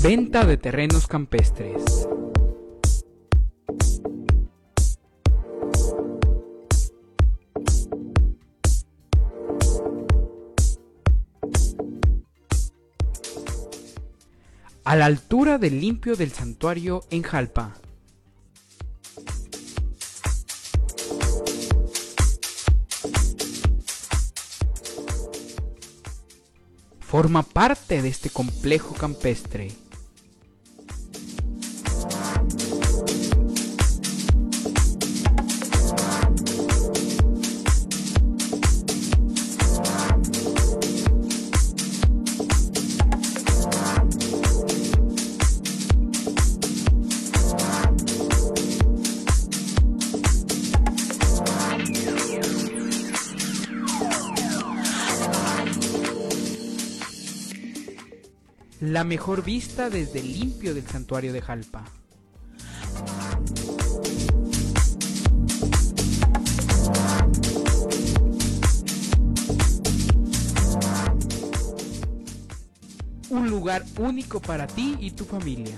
Venta de terrenos campestres. A la altura del limpio del santuario en Jalpa. Forma parte de este complejo campestre. La mejor vista desde limpio del santuario de Jalpa. Un lugar único para ti y tu familia.